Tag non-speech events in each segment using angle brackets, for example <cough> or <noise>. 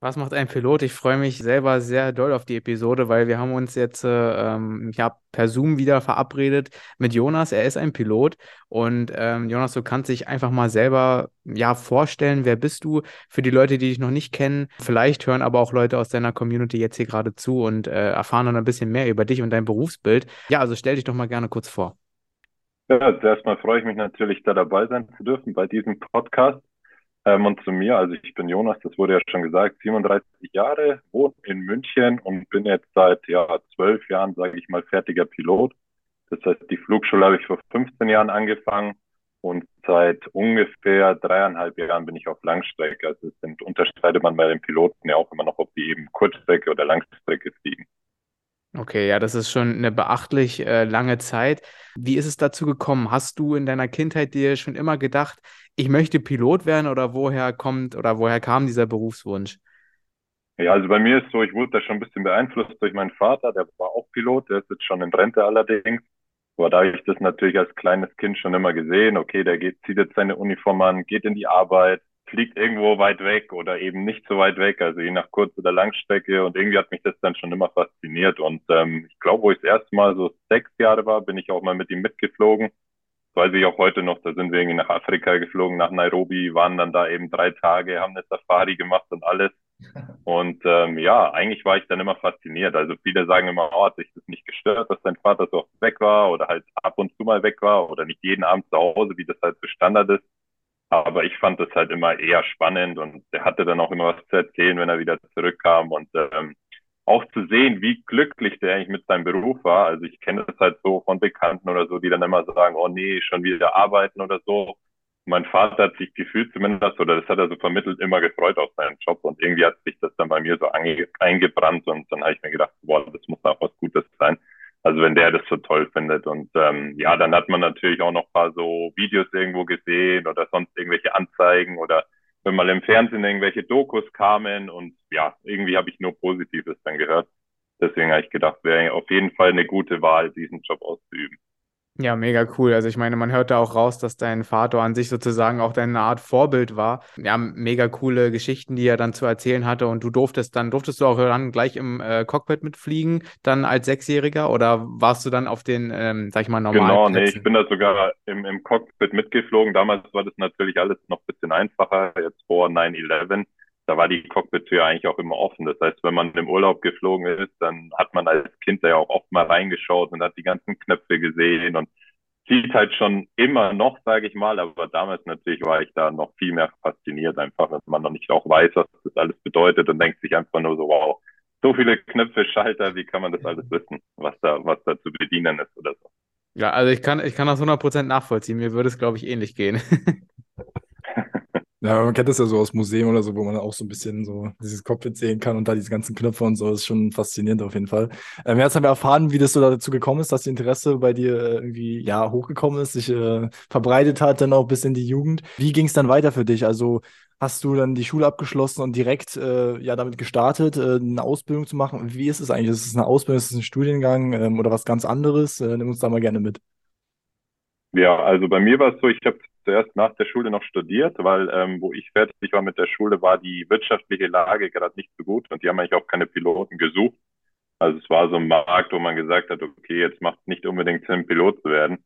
Was macht ein Pilot? Ich freue mich selber sehr doll auf die Episode, weil wir haben uns jetzt äh, ähm, ja, per Zoom wieder verabredet mit Jonas. Er ist ein Pilot und ähm, Jonas, du kannst dich einfach mal selber ja vorstellen, wer bist du? Für die Leute, die dich noch nicht kennen, vielleicht hören aber auch Leute aus deiner Community jetzt hier gerade zu und äh, erfahren dann ein bisschen mehr über dich und dein Berufsbild. Ja, also stell dich doch mal gerne kurz vor. Ja, zuerst mal freue ich mich natürlich, da dabei sein zu dürfen bei diesem Podcast. Ähm, und zu mir, also ich bin Jonas, das wurde ja schon gesagt, 37 Jahre, wohne in München und bin jetzt seit ja zwölf Jahren, sage ich mal, fertiger Pilot. Das heißt, die Flugschule habe ich vor 15 Jahren angefangen und seit ungefähr dreieinhalb Jahren bin ich auf Langstrecke. Also es sind, unterscheidet man bei den Piloten ja auch immer noch, ob die eben Kurzstrecke oder Langstrecke fliegen. Okay, ja, das ist schon eine beachtlich äh, lange Zeit. Wie ist es dazu gekommen? Hast du in deiner Kindheit dir schon immer gedacht, ich möchte Pilot werden oder woher kommt oder woher kam dieser Berufswunsch? Ja, also bei mir ist so, ich wurde da schon ein bisschen beeinflusst durch meinen Vater, der war auch Pilot, der ist jetzt schon in Rente allerdings. Aber da habe ich das natürlich als kleines Kind schon immer gesehen, okay, der geht, zieht jetzt seine Uniform an, geht in die Arbeit, fliegt irgendwo weit weg oder eben nicht so weit weg, also je nach Kurz- oder Langstrecke. Und irgendwie hat mich das dann schon immer fasziniert. Und ähm, ich glaube, wo ich das erste Mal so sechs Jahre war, bin ich auch mal mit ihm mitgeflogen. Das weiß ich auch heute noch, da sind wir irgendwie nach Afrika geflogen, nach Nairobi, waren dann da eben drei Tage, haben eine Safari gemacht und alles. <laughs> Und ähm, ja, eigentlich war ich dann immer fasziniert. Also viele sagen immer, oh, hat sich das nicht gestört, dass dein Vater so oft weg war oder halt ab und zu mal weg war oder nicht jeden Abend zu Hause, wie das halt so Standard ist. Aber ich fand das halt immer eher spannend und er hatte dann auch immer was zu erzählen, wenn er wieder zurückkam und ähm, auch zu sehen, wie glücklich der eigentlich mit seinem Beruf war. Also ich kenne das halt so von Bekannten oder so, die dann immer sagen, oh nee, schon wieder arbeiten oder so. Mein Vater hat sich gefühlt zumindest, oder das hat er so vermittelt, immer gefreut auf seinen Job und irgendwie hat sich das dann bei mir so eingebrannt und dann habe ich mir gedacht, boah, das muss auch was Gutes sein. Also wenn der das so toll findet. Und ähm, ja, dann hat man natürlich auch noch ein paar so Videos irgendwo gesehen oder sonst irgendwelche Anzeigen oder wenn mal im Fernsehen irgendwelche Dokus kamen und ja, irgendwie habe ich nur Positives dann gehört. Deswegen habe ich gedacht, wäre auf jeden Fall eine gute Wahl, diesen Job auszuüben. Ja, mega cool. Also ich meine, man hört da auch raus, dass dein Vater an sich sozusagen auch deine Art Vorbild war. Ja, mega coole Geschichten, die er dann zu erzählen hatte. Und du durftest dann, durftest du auch dann gleich im äh, Cockpit mitfliegen, dann als Sechsjähriger? Oder warst du dann auf den, ähm, sag ich mal, normalen Genau, nee, ich bin da sogar im, im Cockpit mitgeflogen. Damals war das natürlich alles noch ein bisschen einfacher, jetzt vor 9-11 da war die Cockpit-Tür eigentlich auch immer offen. Das heißt, wenn man im Urlaub geflogen ist, dann hat man als Kind da ja auch oft mal reingeschaut und hat die ganzen Knöpfe gesehen und sieht halt schon immer noch, sage ich mal, aber damals natürlich war ich da noch viel mehr fasziniert, einfach, wenn man noch nicht auch weiß, was das alles bedeutet und denkt sich einfach nur so, wow, so viele Knöpfe, Schalter, wie kann man das alles wissen, was da, was da zu bedienen ist oder so. Ja, also ich kann, ich kann das 100% nachvollziehen. Mir würde es, glaube ich, ähnlich gehen. <laughs> Ja, man kennt das ja so aus Museen oder so, wo man auch so ein bisschen so dieses Cockpit sehen kann und da diese ganzen Knöpfe und so. Ist schon faszinierend auf jeden Fall. Ähm, jetzt haben wir erfahren, wie das so dazu gekommen ist, dass die Interesse bei dir äh, irgendwie ja hochgekommen ist, sich äh, verbreitet hat, dann auch bis in die Jugend. Wie ging es dann weiter für dich? Also hast du dann die Schule abgeschlossen und direkt äh, ja damit gestartet, äh, eine Ausbildung zu machen? Wie ist es eigentlich? Ist es eine Ausbildung, ist es ein Studiengang ähm, oder was ganz anderes? Äh, nimm uns da mal gerne mit. Ja, also bei mir war es so, ich habe zuerst nach der Schule noch studiert, weil ähm, wo ich fertig war mit der Schule, war die wirtschaftliche Lage gerade nicht so gut und die haben eigentlich auch keine Piloten gesucht. Also es war so ein Markt, wo man gesagt hat, okay, jetzt macht nicht unbedingt Sinn, Pilot zu werden.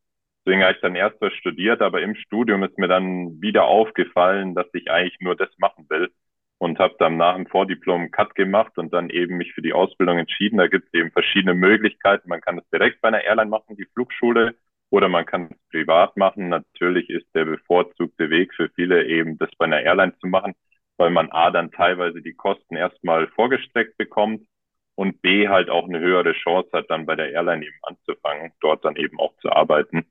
Deswegen habe ich dann erst was studiert, aber im Studium ist mir dann wieder aufgefallen, dass ich eigentlich nur das machen will und habe dann nach dem Vordiplom Cut gemacht und dann eben mich für die Ausbildung entschieden. Da gibt es eben verschiedene Möglichkeiten. Man kann es direkt bei einer Airline machen, die Flugschule oder man kann es privat machen. Natürlich ist der bevorzugte Weg für viele eben, das bei einer Airline zu machen, weil man A dann teilweise die Kosten erstmal vorgestreckt bekommt und B halt auch eine höhere Chance hat, dann bei der Airline eben anzufangen, dort dann eben auch zu arbeiten.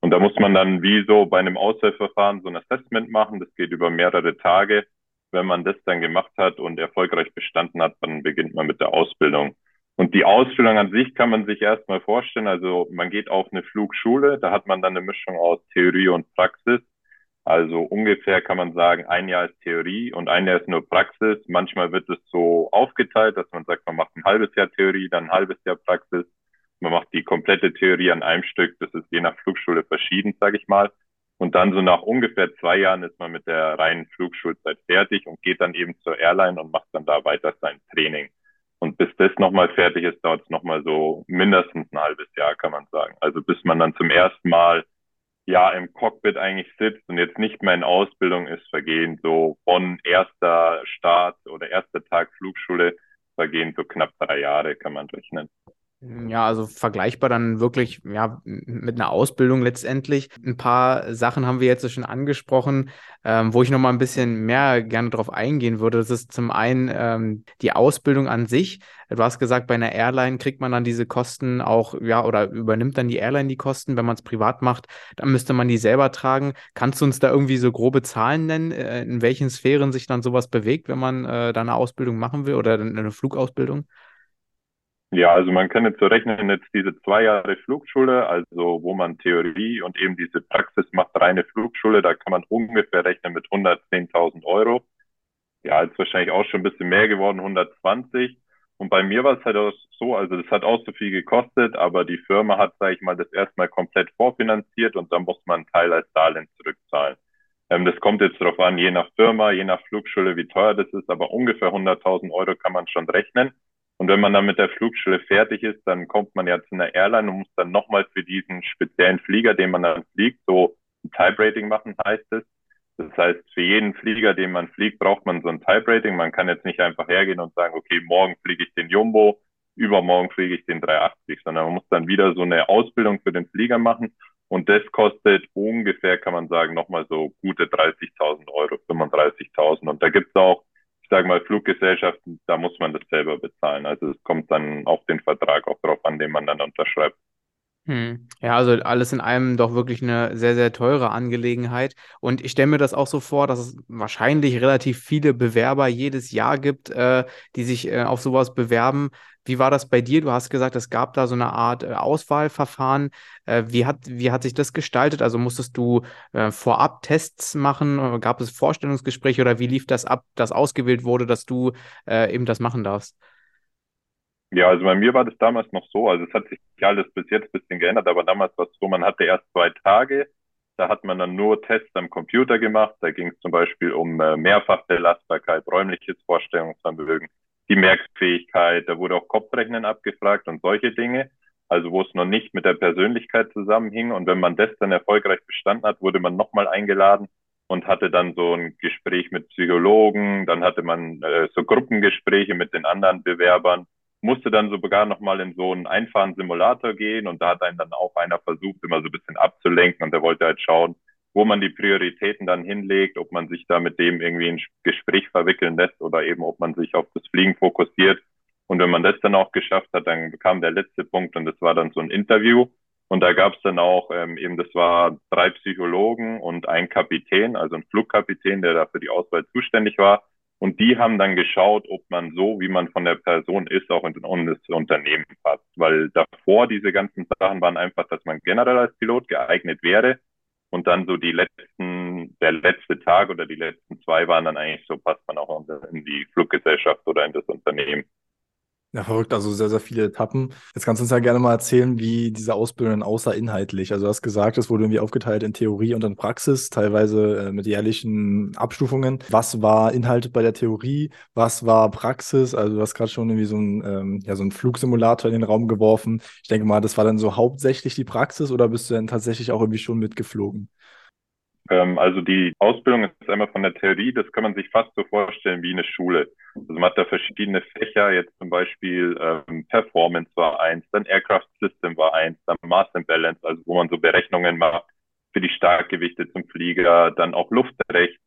Und da muss man dann wie so bei einem Auswahlverfahren so ein Assessment machen. Das geht über mehrere Tage. Wenn man das dann gemacht hat und erfolgreich bestanden hat, dann beginnt man mit der Ausbildung. Und die Ausbildung an sich kann man sich erstmal vorstellen. Also man geht auf eine Flugschule, da hat man dann eine Mischung aus Theorie und Praxis. Also ungefähr kann man sagen, ein Jahr ist Theorie und ein Jahr ist nur Praxis. Manchmal wird es so aufgeteilt, dass man sagt, man macht ein halbes Jahr Theorie, dann ein halbes Jahr Praxis. Man macht die komplette Theorie an einem Stück. Das ist je nach Flugschule verschieden, sage ich mal. Und dann so nach ungefähr zwei Jahren ist man mit der reinen Flugschulzeit fertig und geht dann eben zur Airline und macht dann da weiter sein Training. Und bis das nochmal fertig ist, dauert es nochmal so mindestens ein halbes Jahr, kann man sagen. Also bis man dann zum ersten Mal ja im Cockpit eigentlich sitzt und jetzt nicht mehr in Ausbildung ist, vergehen so von erster Start oder erster Tag Flugschule vergehen so knapp drei Jahre, kann man rechnen. Ja, also vergleichbar dann wirklich ja, mit einer Ausbildung letztendlich. Ein paar Sachen haben wir jetzt schon angesprochen, ähm, wo ich nochmal ein bisschen mehr gerne drauf eingehen würde. Das ist zum einen ähm, die Ausbildung an sich. Du hast gesagt, bei einer Airline kriegt man dann diese Kosten auch, ja, oder übernimmt dann die Airline die Kosten. Wenn man es privat macht, dann müsste man die selber tragen. Kannst du uns da irgendwie so grobe Zahlen nennen, äh, in welchen Sphären sich dann sowas bewegt, wenn man äh, da eine Ausbildung machen will oder eine Flugausbildung? Ja, also man kann jetzt so rechnen, jetzt diese zwei Jahre Flugschule, also wo man Theorie und eben diese Praxis macht, reine Flugschule, da kann man ungefähr rechnen mit 110.000 Euro. Ja, ist wahrscheinlich auch schon ein bisschen mehr geworden, 120. Und bei mir war es halt auch so, also das hat auch so viel gekostet, aber die Firma hat, sage ich mal, das erstmal komplett vorfinanziert und dann muss man einen Teil als Darlehen zurückzahlen. Ähm, das kommt jetzt darauf an, je nach Firma, je nach Flugschule, wie teuer das ist, aber ungefähr 100.000 Euro kann man schon rechnen. Und wenn man dann mit der Flugschule fertig ist, dann kommt man ja zu einer Airline und muss dann nochmal für diesen speziellen Flieger, den man dann fliegt, so ein Type-Rating machen, heißt es. Das heißt, für jeden Flieger, den man fliegt, braucht man so ein Type-Rating. Man kann jetzt nicht einfach hergehen und sagen, okay, morgen fliege ich den Jumbo, übermorgen fliege ich den 380, sondern man muss dann wieder so eine Ausbildung für den Flieger machen. Und das kostet ungefähr, kann man sagen, nochmal so gute 30.000 Euro, 35.000. Und da gibt es auch sage mal, Fluggesellschaften, da muss man das selber bezahlen. Also es kommt dann auf den Vertrag auch drauf an, den man dann unterschreibt. Hm. Ja, also alles in allem doch wirklich eine sehr, sehr teure Angelegenheit. Und ich stelle mir das auch so vor, dass es wahrscheinlich relativ viele Bewerber jedes Jahr gibt, äh, die sich äh, auf sowas bewerben. Wie war das bei dir? Du hast gesagt, es gab da so eine Art äh, Auswahlverfahren. Äh, wie, hat, wie hat sich das gestaltet? Also musstest du äh, vorab Tests machen? Gab es Vorstellungsgespräche oder wie lief das ab, dass ausgewählt wurde, dass du eben das machen darfst? Ja, also bei mir war das damals noch so, also es hat sich alles bis jetzt ein bisschen geändert, aber damals war es so, man hatte erst zwei Tage, da hat man dann nur Tests am Computer gemacht, da ging es zum Beispiel um äh, Mehrfachbelastbarkeit, räumliches Vorstellungsvermögen, die Merkfähigkeit, da wurde auch Kopfrechnen abgefragt und solche Dinge, also wo es noch nicht mit der Persönlichkeit zusammenhing. Und wenn man das dann erfolgreich bestanden hat, wurde man nochmal eingeladen und hatte dann so ein Gespräch mit Psychologen, dann hatte man äh, so Gruppengespräche mit den anderen Bewerbern musste dann sogar nochmal in so einen einfachen Simulator gehen und da hat einen dann auch einer versucht, immer so ein bisschen abzulenken und der wollte halt schauen, wo man die Prioritäten dann hinlegt, ob man sich da mit dem irgendwie ein Gespräch verwickeln lässt oder eben ob man sich auf das Fliegen fokussiert. Und wenn man das dann auch geschafft hat, dann kam der letzte Punkt und das war dann so ein Interview. Und da gab es dann auch ähm, eben, das war drei Psychologen und ein Kapitän, also ein Flugkapitän, der da für die Auswahl zuständig war. Und die haben dann geschaut, ob man so, wie man von der Person ist, auch in, in das Unternehmen passt. Weil davor diese ganzen Sachen waren einfach, dass man generell als Pilot geeignet wäre. Und dann so die letzten, der letzte Tag oder die letzten zwei waren dann eigentlich so, passt man auch in die Fluggesellschaft oder in das Unternehmen. Ja, verrückt, also sehr, sehr viele Etappen. Jetzt kannst du uns ja gerne mal erzählen, wie diese Ausbildung außer inhaltlich. Also du hast gesagt, es wurde irgendwie aufgeteilt in Theorie und in Praxis, teilweise äh, mit jährlichen Abstufungen. Was war Inhalt bei der Theorie? Was war Praxis? Also du hast gerade schon irgendwie so einen, ähm, ja, so einen Flugsimulator in den Raum geworfen. Ich denke mal, das war dann so hauptsächlich die Praxis oder bist du dann tatsächlich auch irgendwie schon mitgeflogen? Ähm, also die Ausbildung ist einmal von der Theorie, das kann man sich fast so vorstellen wie eine Schule. Also man hat da verschiedene Fächer, jetzt zum Beispiel ähm, Performance war eins, dann Aircraft System war eins, dann Mass and Balance, also wo man so Berechnungen macht für die Starkgewichte zum Flieger, dann auch Luftrecht,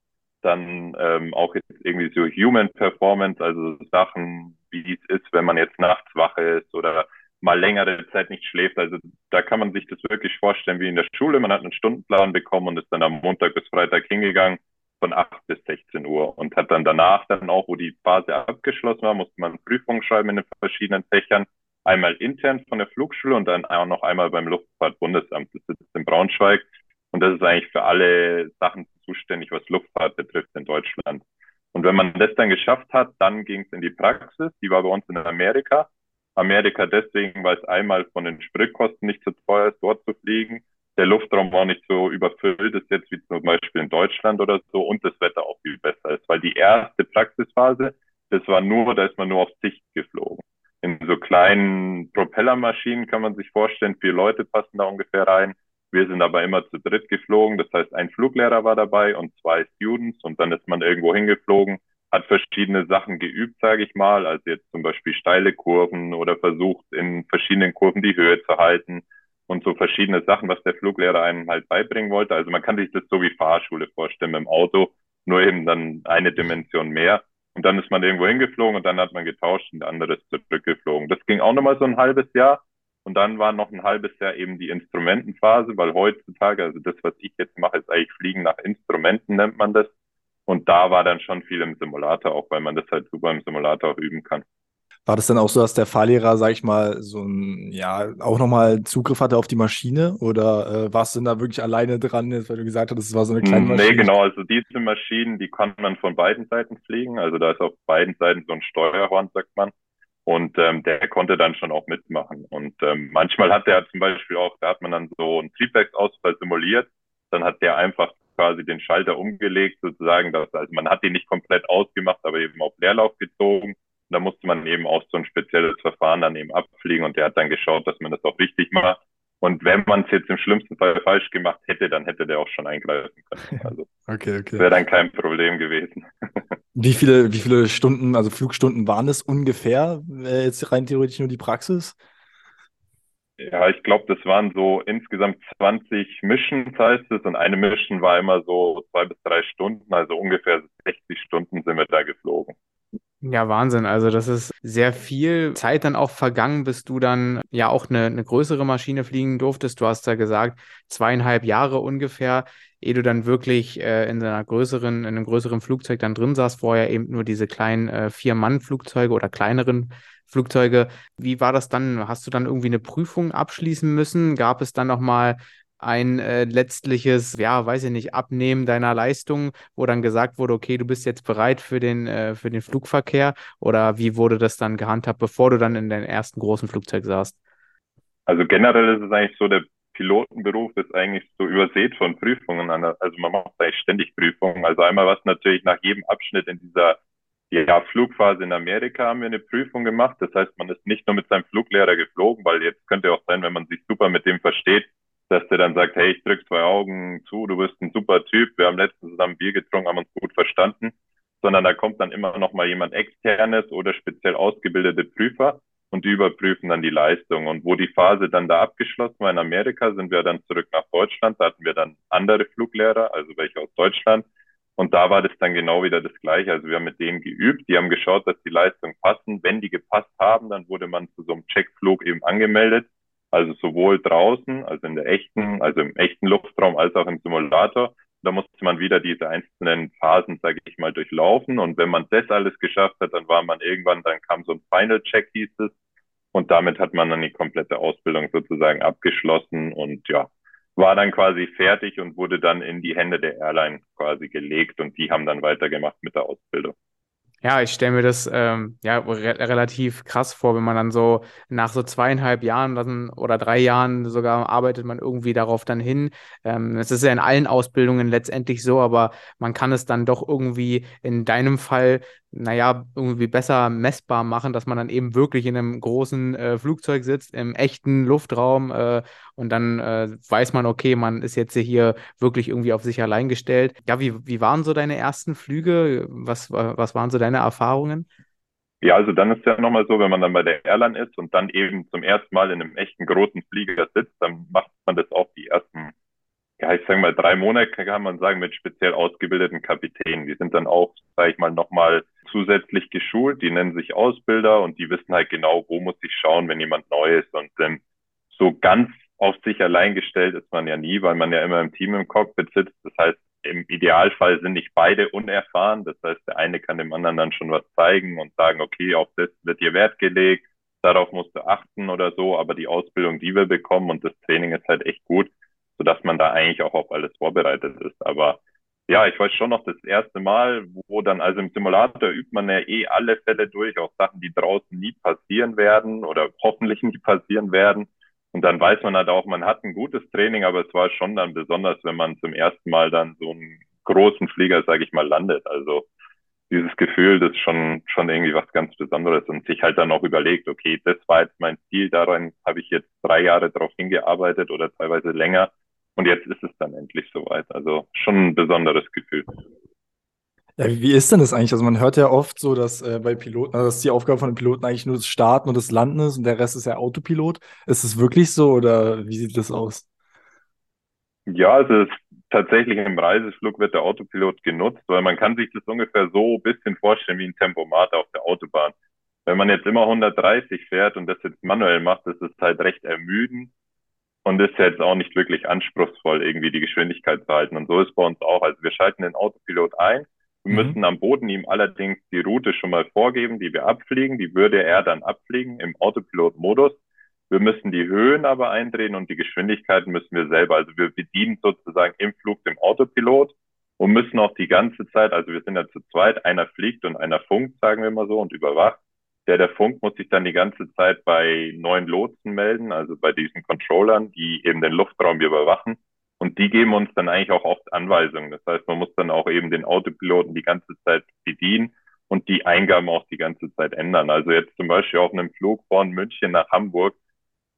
dann ähm, auch jetzt irgendwie so Human Performance, also Sachen, wie es ist, wenn man jetzt nachts wach ist oder mal längere Zeit nicht schläft. Also da kann man sich das wirklich vorstellen wie in der Schule. Man hat einen Stundenplan bekommen und ist dann am Montag bis Freitag hingegangen von 8 bis 16 Uhr und hat dann danach dann auch, wo die Phase abgeschlossen war, musste man Prüfungen schreiben in den verschiedenen Fächern. Einmal intern von der Flugschule und dann auch noch einmal beim Luftfahrtbundesamt. Das sitzt in Braunschweig. Und das ist eigentlich für alle Sachen zuständig, was Luftfahrt betrifft in Deutschland. Und wenn man das dann geschafft hat, dann ging es in die Praxis. Die war bei uns in Amerika. Amerika deswegen, weil es einmal von den Spritkosten nicht so teuer ist, dort zu fliegen. Der Luftraum war nicht so überfüllt ist jetzt wie zum Beispiel in Deutschland oder so und das Wetter auch viel besser ist. Weil die erste Praxisphase, das war nur, da ist man nur auf Sicht geflogen. In so kleinen Propellermaschinen kann man sich vorstellen, vier Leute passen da ungefähr rein. Wir sind aber immer zu dritt geflogen. Das heißt, ein Fluglehrer war dabei und zwei Students und dann ist man irgendwo hingeflogen, hat verschiedene Sachen geübt, sage ich mal. Also jetzt zum Beispiel steile Kurven oder versucht in verschiedenen Kurven die Höhe zu halten und so verschiedene Sachen, was der Fluglehrer einem halt beibringen wollte. Also man kann sich das so wie Fahrschule vorstellen dem Auto, nur eben dann eine Dimension mehr. Und dann ist man irgendwo hingeflogen und dann hat man getauscht und anderes zurückgeflogen. Das ging auch nochmal so ein halbes Jahr. Und dann war noch ein halbes Jahr eben die Instrumentenphase, weil heutzutage, also das, was ich jetzt mache, ist eigentlich Fliegen nach Instrumenten, nennt man das. Und da war dann schon viel im Simulator, auch weil man das halt super im Simulator auch üben kann. War das dann auch so, dass der Fahrlehrer, sag ich mal, so ein, ja, auch nochmal Zugriff hatte auf die Maschine? Oder äh, warst du denn da wirklich alleine dran, jetzt, weil du gesagt hast, es war so eine kleine Maschine? Nee, genau. Also diese Maschinen, die kann man von beiden Seiten fliegen. Also da ist auf beiden Seiten so ein Steuerhorn, sagt man. Und ähm, der konnte dann schon auch mitmachen. Und ähm, manchmal hat der zum Beispiel auch, da hat man dann so einen Triebwerksausfall simuliert. Dann hat der einfach quasi den Schalter umgelegt, sozusagen. Dass, also man hat den nicht komplett ausgemacht, aber eben auf Leerlauf gezogen. Und da musste man eben auch so ein spezielles Verfahren dann eben abfliegen und der hat dann geschaut, dass man das auch richtig macht. Und wenn man es jetzt im schlimmsten Fall falsch gemacht hätte, dann hätte der auch schon eingreifen können. <laughs> Also okay, okay. wäre dann kein Problem gewesen. <laughs> Wie viele, wie viele Stunden, also Flugstunden waren es ungefähr? Äh, jetzt rein theoretisch nur die Praxis? Ja, ich glaube, das waren so insgesamt 20 Missions, heißt es. Und eine Mission war immer so zwei bis drei Stunden, also ungefähr 60 Stunden sind wir da geflogen. Ja, Wahnsinn. Also das ist sehr viel Zeit dann auch vergangen, bis du dann ja auch eine, eine größere Maschine fliegen durftest. Du hast da gesagt, zweieinhalb Jahre ungefähr, ehe du dann wirklich äh, in einer größeren, in einem größeren Flugzeug dann drin saß. Vorher eben nur diese kleinen äh, Vier-Mann-Flugzeuge oder kleineren Flugzeuge. Wie war das dann? Hast du dann irgendwie eine Prüfung abschließen müssen? Gab es dann nochmal ein äh, letztliches, ja, weiß ich nicht, Abnehmen deiner Leistung, wo dann gesagt wurde, okay, du bist jetzt bereit für den, äh, für den Flugverkehr? Oder wie wurde das dann gehandhabt, bevor du dann in deinem ersten großen Flugzeug saßt? Also generell ist es eigentlich so, der Pilotenberuf ist eigentlich so übersät von Prüfungen. Also man macht eigentlich ständig Prüfungen. Also einmal was natürlich nach jedem Abschnitt in dieser ja, Flugphase in Amerika haben wir eine Prüfung gemacht. Das heißt, man ist nicht nur mit seinem Fluglehrer geflogen, weil jetzt könnte auch sein, wenn man sich super mit dem versteht, dass der dann sagt, hey, ich drück zwei Augen zu, du bist ein super Typ, wir haben letztens zusammen Bier getrunken, haben uns gut verstanden, sondern da kommt dann immer noch mal jemand externes oder speziell ausgebildete Prüfer und die überprüfen dann die Leistung. Und wo die Phase dann da abgeschlossen war in Amerika, sind wir dann zurück nach Deutschland, da hatten wir dann andere Fluglehrer, also welche aus Deutschland. Und da war das dann genau wieder das Gleiche. Also wir haben mit denen geübt, die haben geschaut, dass die Leistungen passen. Wenn die gepasst haben, dann wurde man zu so einem Checkflug eben angemeldet also sowohl draußen, also in der echten, also im echten Luftraum als auch im Simulator. Da musste man wieder diese einzelnen Phasen, sage ich mal, durchlaufen. Und wenn man das alles geschafft hat, dann war man irgendwann, dann kam so ein Final Check, hieß es. Und damit hat man dann die komplette Ausbildung sozusagen abgeschlossen und ja, war dann quasi fertig und wurde dann in die Hände der Airline quasi gelegt und die haben dann weitergemacht mit der Ausbildung. Ja, ich stelle mir das ähm, ja re relativ krass vor, wenn man dann so nach so zweieinhalb Jahren dann, oder drei Jahren sogar arbeitet man irgendwie darauf dann hin. Ähm, es ist ja in allen Ausbildungen letztendlich so, aber man kann es dann doch irgendwie in deinem Fall naja, irgendwie besser messbar machen, dass man dann eben wirklich in einem großen äh, Flugzeug sitzt, im echten Luftraum äh, und dann äh, weiß man, okay, man ist jetzt hier wirklich irgendwie auf sich allein gestellt. Ja, wie, wie waren so deine ersten Flüge? Was, was waren so deine Erfahrungen? Ja, also dann ist ja nochmal so, wenn man dann bei der Airline ist und dann eben zum ersten Mal in einem echten großen Flieger sitzt, dann macht man das auch die ersten ja, ich sage mal, drei Monate kann man sagen, mit speziell ausgebildeten Kapitänen. Die sind dann auch, sage ich mal, nochmal zusätzlich geschult. Die nennen sich Ausbilder und die wissen halt genau, wo muss ich schauen, wenn jemand neu ist. Und ähm, so ganz auf sich allein gestellt ist man ja nie, weil man ja immer im Team im Cockpit sitzt. Das heißt, im Idealfall sind nicht beide unerfahren. Das heißt, der eine kann dem anderen dann schon was zeigen und sagen, okay, auf das wird hier Wert gelegt, darauf musst du achten oder so. Aber die Ausbildung, die wir bekommen und das Training ist halt echt gut sodass man da eigentlich auch auf alles vorbereitet ist. Aber ja, ich weiß schon noch das erste Mal, wo dann, also im Simulator übt man ja eh alle Fälle durch, auch Sachen, die draußen nie passieren werden oder hoffentlich nie passieren werden. Und dann weiß man halt auch, man hat ein gutes Training, aber es war schon dann besonders, wenn man zum ersten Mal dann so einen großen Flieger, sage ich mal, landet. Also dieses Gefühl, das ist schon, schon irgendwie was ganz Besonderes und sich halt dann auch überlegt, okay, das war jetzt mein Ziel, daran habe ich jetzt drei Jahre drauf hingearbeitet oder teilweise länger und jetzt ist es dann endlich soweit. Also schon ein besonderes Gefühl. Ja, wie ist denn das eigentlich? Also man hört ja oft so, dass äh, bei Piloten, also dass die Aufgabe von den Piloten eigentlich nur das Starten und das Landen ist und der Rest ist ja Autopilot. Ist es wirklich so oder wie sieht das aus? Ja, also es tatsächlich im Reiseflug wird der Autopilot genutzt, weil man kann sich das ungefähr so ein bisschen vorstellen wie ein Tempomat auf der Autobahn. Wenn man jetzt immer 130 fährt und das jetzt manuell macht, ist halt recht ermüdend und ist jetzt auch nicht wirklich anspruchsvoll, irgendwie die Geschwindigkeit zu halten. Und so ist bei uns auch. Also wir schalten den Autopilot ein. Wir mhm. müssen am Boden ihm allerdings die Route schon mal vorgeben, die wir abfliegen. Die würde er dann abfliegen im Autopilot-Modus. Wir müssen die Höhen aber eindrehen und die Geschwindigkeiten müssen wir selber. Also wir bedienen sozusagen im Flug dem Autopilot und müssen auch die ganze Zeit, also wir sind ja zu zweit, einer fliegt und einer funkt, sagen wir mal so, und überwacht. Der, der Funk muss sich dann die ganze Zeit bei neuen Lotsen melden, also bei diesen Controllern, die eben den Luftraum überwachen. Und die geben uns dann eigentlich auch oft Anweisungen. Das heißt, man muss dann auch eben den Autopiloten die ganze Zeit bedienen und die Eingaben auch die ganze Zeit ändern. Also jetzt zum Beispiel auf einem Flug von München nach Hamburg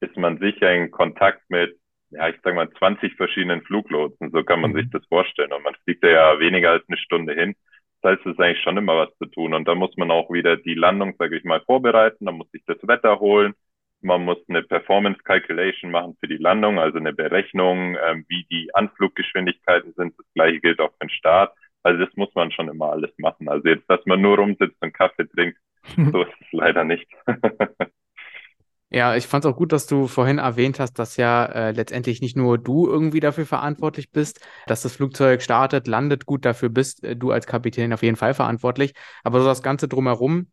ist man sicher in Kontakt mit, ja, ich sag mal, 20 verschiedenen Fluglotsen. So kann man mhm. sich das vorstellen. Und man fliegt ja weniger als eine Stunde hin. Das heißt, es ist eigentlich schon immer was zu tun. Und da muss man auch wieder die Landung, sage ich mal, vorbereiten. Da muss sich das Wetter holen. Man muss eine Performance Calculation machen für die Landung, also eine Berechnung, ähm, wie die Anfluggeschwindigkeiten sind. Das gleiche gilt auch für den Start. Also das muss man schon immer alles machen. Also jetzt, dass man nur rumsitzt und Kaffee trinkt, <laughs> so ist es leider nicht. <laughs> Ja, ich fand es auch gut, dass du vorhin erwähnt hast, dass ja äh, letztendlich nicht nur du irgendwie dafür verantwortlich bist, dass das Flugzeug startet, landet, gut dafür bist äh, du als Kapitän auf jeden Fall verantwortlich, aber so das Ganze drumherum,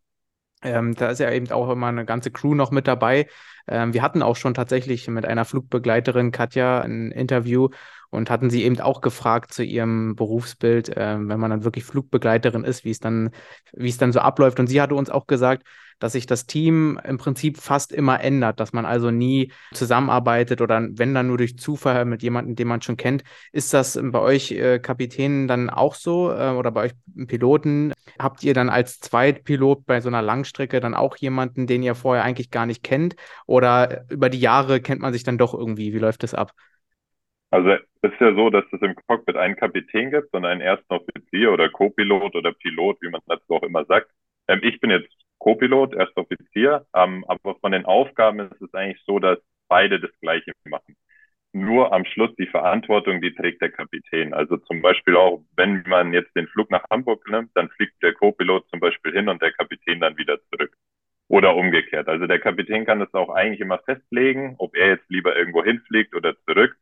ähm, da ist ja eben auch immer eine ganze Crew noch mit dabei. Ähm, wir hatten auch schon tatsächlich mit einer Flugbegleiterin, Katja, ein Interview und hatten sie eben auch gefragt zu ihrem Berufsbild, äh, wenn man dann wirklich Flugbegleiterin ist, wie es dann, wie es dann so abläuft. Und sie hatte uns auch gesagt, dass sich das Team im Prinzip fast immer ändert, dass man also nie zusammenarbeitet oder wenn dann nur durch Zufall mit jemandem, den man schon kennt. Ist das bei euch äh, Kapitänen dann auch so äh, oder bei euch Piloten? Habt ihr dann als Zweitpilot bei so einer Langstrecke dann auch jemanden, den ihr vorher eigentlich gar nicht kennt? Oder über die Jahre kennt man sich dann doch irgendwie? Wie läuft das ab? Also es ist ja so, dass es im Cockpit einen Kapitän gibt und einen ersten Offizier oder Co-Pilot oder Pilot, wie man das auch immer sagt. Ähm, ich bin jetzt Co-Pilot, erster Offizier, ähm, aber von den Aufgaben ist es eigentlich so, dass beide das Gleiche machen. Nur am Schluss die Verantwortung, die trägt der Kapitän. Also zum Beispiel auch, wenn man jetzt den Flug nach Hamburg nimmt, dann fliegt der Co-Pilot zum Beispiel hin und der Kapitän dann wieder zurück. Oder umgekehrt. Also der Kapitän kann das auch eigentlich immer festlegen, ob er jetzt lieber irgendwo hinfliegt oder zurück.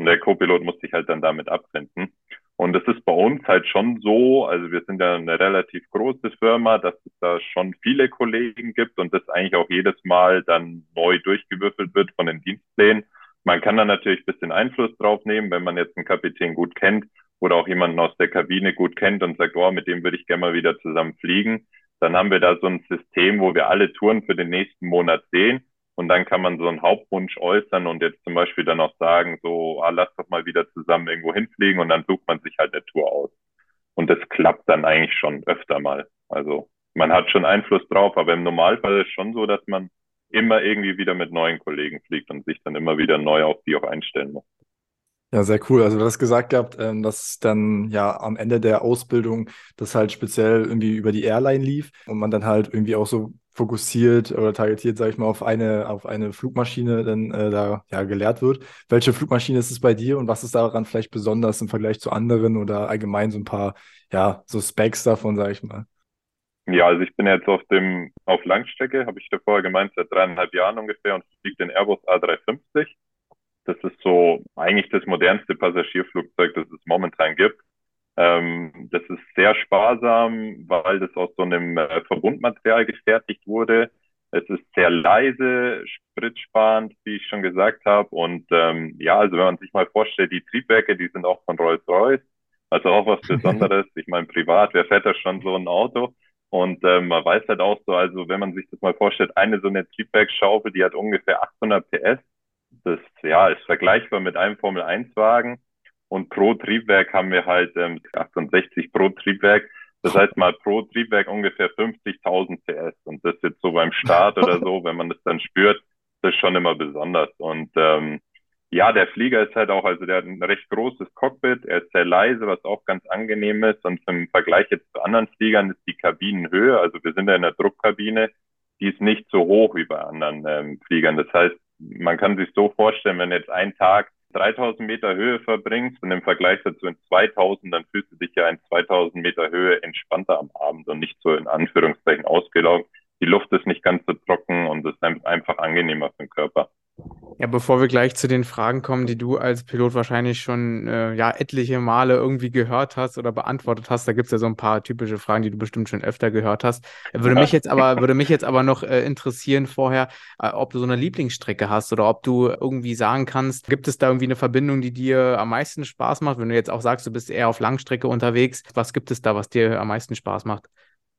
Und der Co-Pilot muss sich halt dann damit abfinden. Und das ist bei uns halt schon so, also wir sind ja eine relativ große Firma, dass es da schon viele Kollegen gibt und das eigentlich auch jedes Mal dann neu durchgewürfelt wird von den Dienstplänen. Man kann da natürlich ein bisschen Einfluss drauf nehmen, wenn man jetzt einen Kapitän gut kennt oder auch jemanden aus der Kabine gut kennt und sagt, oh, mit dem würde ich gerne mal wieder zusammen fliegen. Dann haben wir da so ein System, wo wir alle Touren für den nächsten Monat sehen und dann kann man so einen Hauptwunsch äußern und jetzt zum Beispiel dann auch sagen, so, ah, lass doch mal wieder zusammen irgendwo hinfliegen und dann sucht man sich halt eine Tour aus. Und das klappt dann eigentlich schon öfter mal. Also man hat schon Einfluss drauf, aber im Normalfall ist es schon so, dass man immer irgendwie wieder mit neuen Kollegen fliegt und sich dann immer wieder neu auf die auch einstellen muss. Ja, sehr cool. Also du hast gesagt gehabt, ähm, dass dann ja am Ende der Ausbildung das halt speziell irgendwie über die Airline lief und man dann halt irgendwie auch so fokussiert oder targetiert, sage ich mal, auf eine, auf eine Flugmaschine dann äh, da ja gelehrt wird. Welche Flugmaschine ist es bei dir und was ist daran vielleicht besonders im Vergleich zu anderen oder allgemein so ein paar, ja, so Specs davon, sage ich mal? Ja, also ich bin jetzt auf dem, auf Langstrecke, habe ich da vorher gemeint, seit dreieinhalb Jahren ungefähr und fliege den Airbus A350. Das ist so eigentlich das modernste Passagierflugzeug, das es momentan gibt. Ähm, das ist sehr sparsam, weil das aus so einem äh, Verbundmaterial gefertigt wurde. Es ist sehr leise, spritsparend, wie ich schon gesagt habe. Und ähm, ja, also wenn man sich mal vorstellt, die Triebwerke, die sind auch von Rolls-Royce. Also auch was <laughs> Besonderes. ich meine, privat, wer fährt da schon so ein Auto? Und ähm, man weiß halt auch so, also wenn man sich das mal vorstellt, eine so eine Triebwerksschaufel, die hat ungefähr 800 PS. Das ja ist vergleichbar mit einem Formel 1 Wagen. Und pro Triebwerk haben wir halt ähm, 68 pro Triebwerk. Das heißt mal pro Triebwerk ungefähr 50.000 PS. Und das jetzt so beim Start oder so, wenn man das dann spürt, das ist schon immer besonders. Und ähm, ja, der Flieger ist halt auch, also der hat ein recht großes Cockpit, er ist sehr leise, was auch ganz angenehm ist. Und im Vergleich jetzt zu anderen Fliegern ist die Kabinenhöhe, also wir sind ja in der Druckkabine, die ist nicht so hoch wie bei anderen ähm, Fliegern. Das heißt, man kann sich so vorstellen, wenn jetzt ein Tag 3000 Meter Höhe verbringst und im Vergleich dazu in 2000, dann fühlst du dich ja in 2000 Meter Höhe entspannter am Abend und nicht so in Anführungszeichen ausgelaugt. Die Luft ist nicht ganz so trocken und ist einfach angenehmer für den Körper. Ja, bevor wir gleich zu den Fragen kommen, die du als Pilot wahrscheinlich schon äh, ja, etliche Male irgendwie gehört hast oder beantwortet hast, da gibt es ja so ein paar typische Fragen, die du bestimmt schon öfter gehört hast. Würde mich jetzt aber, würde mich jetzt aber noch äh, interessieren vorher, äh, ob du so eine Lieblingsstrecke hast oder ob du irgendwie sagen kannst, gibt es da irgendwie eine Verbindung, die dir am meisten Spaß macht? Wenn du jetzt auch sagst, du bist eher auf Langstrecke unterwegs, was gibt es da, was dir am meisten Spaß macht?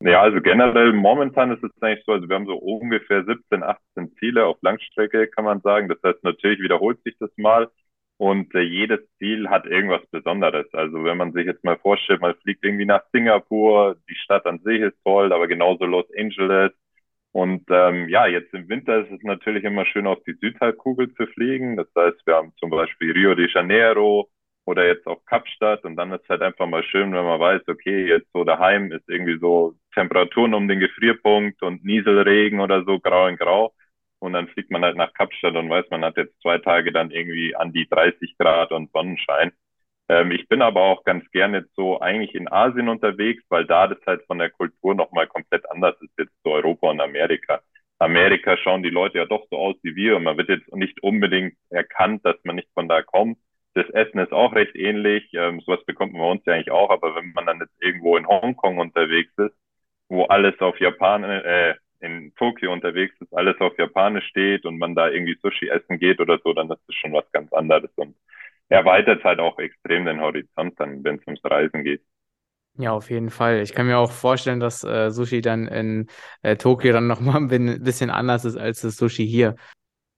Ja, also generell momentan ist es eigentlich so, also wir haben so ungefähr 17, 18 Ziele auf Langstrecke, kann man sagen. Das heißt, natürlich wiederholt sich das mal und äh, jedes Ziel hat irgendwas Besonderes. Also wenn man sich jetzt mal vorstellt, man fliegt irgendwie nach Singapur, die Stadt an sich ist toll, aber genauso Los Angeles. Und ähm, ja, jetzt im Winter ist es natürlich immer schön, auf die Südhalbkugel zu fliegen. Das heißt, wir haben zum Beispiel Rio de Janeiro, oder jetzt auch Kapstadt und dann ist halt einfach mal schön, wenn man weiß, okay, jetzt so daheim ist irgendwie so Temperaturen um den Gefrierpunkt und Nieselregen oder so, grau in grau. Und dann fliegt man halt nach Kapstadt und weiß, man hat jetzt zwei Tage dann irgendwie an die 30 Grad und Sonnenschein. Ähm, ich bin aber auch ganz gerne jetzt so eigentlich in Asien unterwegs, weil da das halt von der Kultur nochmal komplett anders ist jetzt zu Europa und Amerika. Amerika schauen die Leute ja doch so aus wie wir und man wird jetzt nicht unbedingt erkannt, dass man nicht von da kommt das Essen ist auch recht ähnlich. Ähm, sowas bekommt man bei uns ja eigentlich auch, aber wenn man dann jetzt irgendwo in Hongkong unterwegs ist, wo alles auf Japanisch, äh, in Tokio unterwegs ist, alles auf Japanisch steht und man da irgendwie Sushi essen geht oder so, dann ist das schon was ganz anderes und erweitert halt auch extrem den Horizont dann, wenn es ums Reisen geht. Ja, auf jeden Fall. Ich kann mir auch vorstellen, dass äh, Sushi dann in äh, Tokio dann nochmal ein bisschen anders ist als das Sushi hier.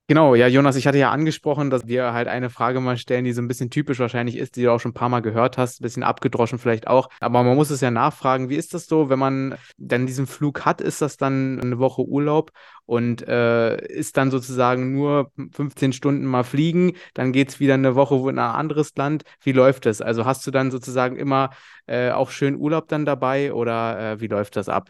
Genau, ja, Jonas, ich hatte ja angesprochen, dass wir halt eine Frage mal stellen, die so ein bisschen typisch wahrscheinlich ist, die du auch schon ein paar Mal gehört hast, ein bisschen abgedroschen vielleicht auch. Aber man muss es ja nachfragen, wie ist das so, wenn man dann diesen Flug hat, ist das dann eine Woche Urlaub und äh, ist dann sozusagen nur 15 Stunden mal fliegen, dann geht es wieder eine Woche in ein anderes Land. Wie läuft das? Also hast du dann sozusagen immer äh, auch schön Urlaub dann dabei oder äh, wie läuft das ab?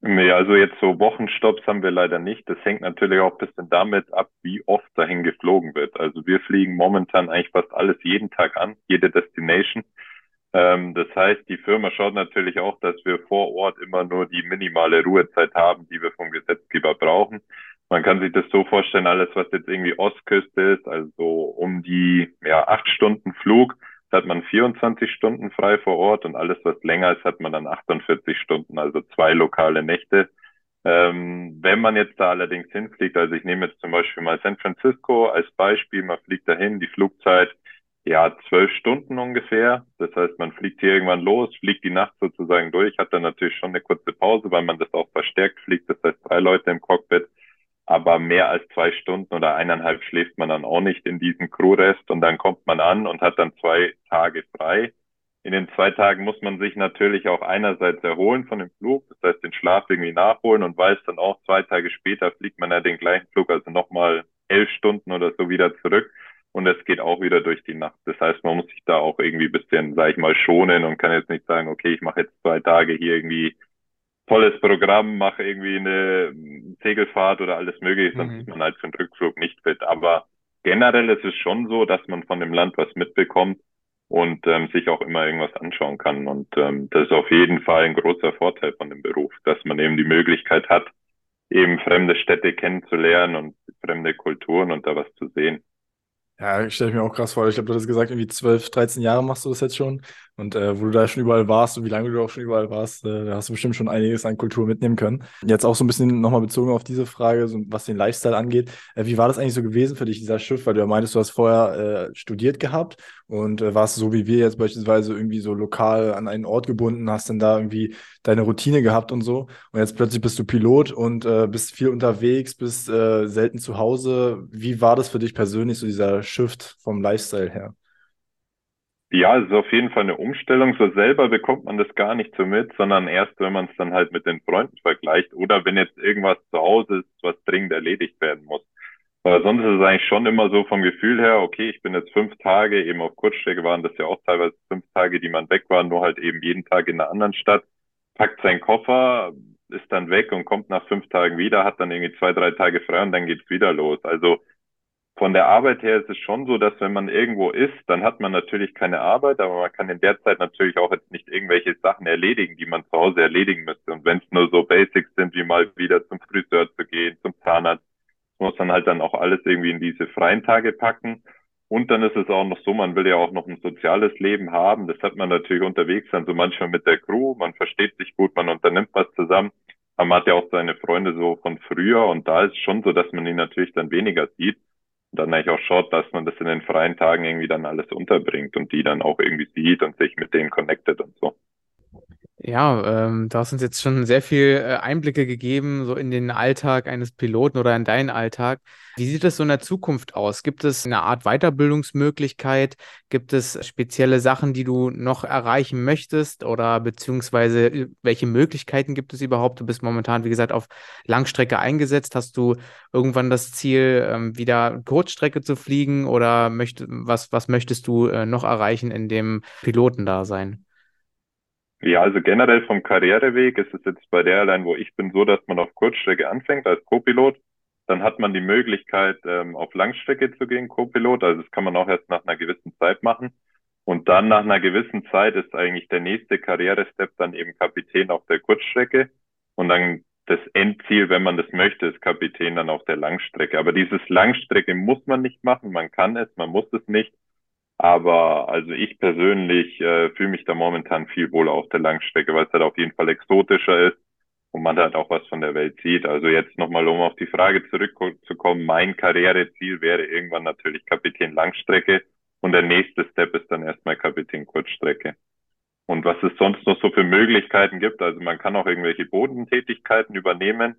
Nee, also jetzt so Wochenstopps haben wir leider nicht. Das hängt natürlich auch ein bisschen damit ab, wie oft dahin geflogen wird. Also wir fliegen momentan eigentlich fast alles jeden Tag an, jede Destination. Ähm, das heißt, die Firma schaut natürlich auch, dass wir vor Ort immer nur die minimale Ruhezeit haben, die wir vom Gesetzgeber brauchen. Man kann sich das so vorstellen, alles, was jetzt irgendwie Ostküste ist, also um die ja, acht Stunden Flug, hat man 24 Stunden frei vor Ort und alles, was länger ist, hat man dann 48 Stunden, also zwei lokale Nächte. Ähm, wenn man jetzt da allerdings hinfliegt, also ich nehme jetzt zum Beispiel mal San Francisco als Beispiel, man fliegt dahin, die Flugzeit, ja, zwölf Stunden ungefähr. Das heißt, man fliegt hier irgendwann los, fliegt die Nacht sozusagen durch, hat dann natürlich schon eine kurze Pause, weil man das auch verstärkt fliegt. Das heißt, drei Leute im Cockpit aber mehr als zwei Stunden oder eineinhalb schläft man dann auch nicht in diesem Crewrest und dann kommt man an und hat dann zwei Tage frei. In den zwei Tagen muss man sich natürlich auch einerseits erholen von dem Flug, das heißt den Schlaf irgendwie nachholen und weiß dann auch zwei Tage später fliegt man ja den gleichen Flug, also nochmal elf Stunden oder so wieder zurück und es geht auch wieder durch die Nacht. Das heißt, man muss sich da auch irgendwie bisschen, sag ich mal, schonen und kann jetzt nicht sagen, okay, ich mache jetzt zwei Tage hier irgendwie tolles Programm, mache irgendwie eine Segelfahrt oder alles mögliche, mhm. ist man halt für den Rückflug nicht fit. Aber generell ist es schon so, dass man von dem Land was mitbekommt und ähm, sich auch immer irgendwas anschauen kann. Und ähm, das ist auf jeden Fall ein großer Vorteil von dem Beruf, dass man eben die Möglichkeit hat, eben fremde Städte kennenzulernen und fremde Kulturen und da was zu sehen. Ja, stelle ich mir auch krass vor. Ich glaube, du hast gesagt, irgendwie 12, 13 Jahre machst du das jetzt schon. Und äh, wo du da schon überall warst und wie lange du auch schon überall warst, äh, da hast du bestimmt schon einiges an Kultur mitnehmen können. Jetzt auch so ein bisschen nochmal bezogen auf diese Frage, so, was den Lifestyle angeht. Äh, wie war das eigentlich so gewesen für dich, dieser Schiff? Weil du ja meintest, du hast vorher äh, studiert gehabt und äh, warst so wie wir jetzt beispielsweise irgendwie so lokal an einen Ort gebunden, hast dann da irgendwie deine Routine gehabt und so. Und jetzt plötzlich bist du Pilot und äh, bist viel unterwegs, bist äh, selten zu Hause. Wie war das für dich persönlich, so dieser Shift vom Lifestyle her? Ja, es ist auf jeden Fall eine Umstellung. So selber bekommt man das gar nicht so mit, sondern erst, wenn man es dann halt mit den Freunden vergleicht oder wenn jetzt irgendwas zu Hause ist, was dringend erledigt werden muss. Aber sonst ist es eigentlich schon immer so vom Gefühl her, okay, ich bin jetzt fünf Tage, eben auf Kurzstrecke waren das ja auch teilweise fünf Tage, die man weg war, nur halt eben jeden Tag in einer anderen Stadt, packt seinen Koffer, ist dann weg und kommt nach fünf Tagen wieder, hat dann irgendwie zwei, drei Tage frei und dann geht's wieder los. Also von der Arbeit her ist es schon so, dass wenn man irgendwo ist, dann hat man natürlich keine Arbeit, aber man kann in der Zeit natürlich auch jetzt nicht irgendwelche Sachen erledigen, die man zu Hause erledigen müsste. Und wenn es nur so Basics sind, wie mal wieder zum Friseur zu gehen, zum Zahnarzt, muss man halt dann auch alles irgendwie in diese freien Tage packen. Und dann ist es auch noch so, man will ja auch noch ein soziales Leben haben. Das hat man natürlich unterwegs dann so manchmal mit der Crew. Man versteht sich gut, man unternimmt was zusammen. Aber man hat ja auch seine Freunde so von früher und da ist schon so, dass man ihn natürlich dann weniger sieht dann eigentlich auch schaut, dass man das in den freien Tagen irgendwie dann alles unterbringt und die dann auch irgendwie sieht und sich mit denen connectet und so. Ja, ähm, du hast uns jetzt schon sehr viel äh, Einblicke gegeben, so in den Alltag eines Piloten oder in deinen Alltag. Wie sieht es so in der Zukunft aus? Gibt es eine Art Weiterbildungsmöglichkeit? Gibt es spezielle Sachen, die du noch erreichen möchtest? Oder beziehungsweise äh, welche Möglichkeiten gibt es überhaupt? Du bist momentan, wie gesagt, auf Langstrecke eingesetzt. Hast du irgendwann das Ziel, ähm, wieder Kurzstrecke zu fliegen? Oder möcht, was, was möchtest du äh, noch erreichen in dem Pilotendasein? Ja, also generell vom Karriereweg ist es jetzt bei der Airline, wo ich bin, so, dass man auf Kurzstrecke anfängt als Co-Pilot. Dann hat man die Möglichkeit, ähm, auf Langstrecke zu gehen, Co-Pilot. Also das kann man auch erst nach einer gewissen Zeit machen. Und dann nach einer gewissen Zeit ist eigentlich der nächste Karrierestep dann eben Kapitän auf der Kurzstrecke. Und dann das Endziel, wenn man das möchte, ist Kapitän dann auf der Langstrecke. Aber dieses Langstrecke muss man nicht machen. Man kann es, man muss es nicht. Aber also ich persönlich äh, fühle mich da momentan viel wohler auf der Langstrecke, weil es halt auf jeden Fall exotischer ist und man halt auch was von der Welt sieht. Also jetzt nochmal, um auf die Frage zurückzukommen, mein Karriereziel wäre irgendwann natürlich Kapitän Langstrecke und der nächste Step ist dann erstmal Kapitän Kurzstrecke. Und was es sonst noch so für Möglichkeiten gibt, also man kann auch irgendwelche Bodentätigkeiten übernehmen.